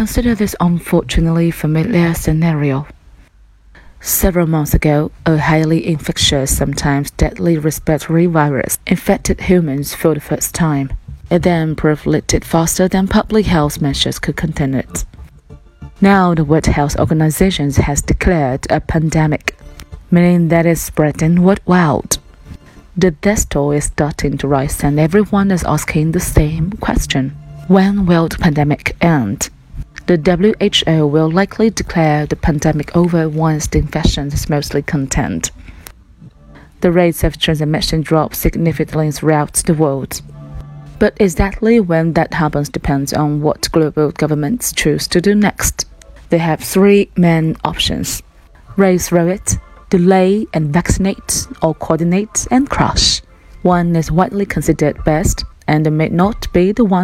Consider this unfortunately familiar scenario. Several months ago, a highly infectious, sometimes deadly respiratory virus infected humans for the first time. It then proliferated faster than public health measures could contain it. Now, the World Health Organization has declared a pandemic, meaning that it's spreading worldwide. The death toll is starting to rise, and everyone is asking the same question When will the pandemic end? The WHO will likely declare the pandemic over once the infection is mostly contained. The rates of transmission drop significantly throughout the world. But exactly when that happens depends on what global governments choose to do next. They have three main options raise through it, delay and vaccinate, or coordinate and crush. One is widely considered best and may not be the one.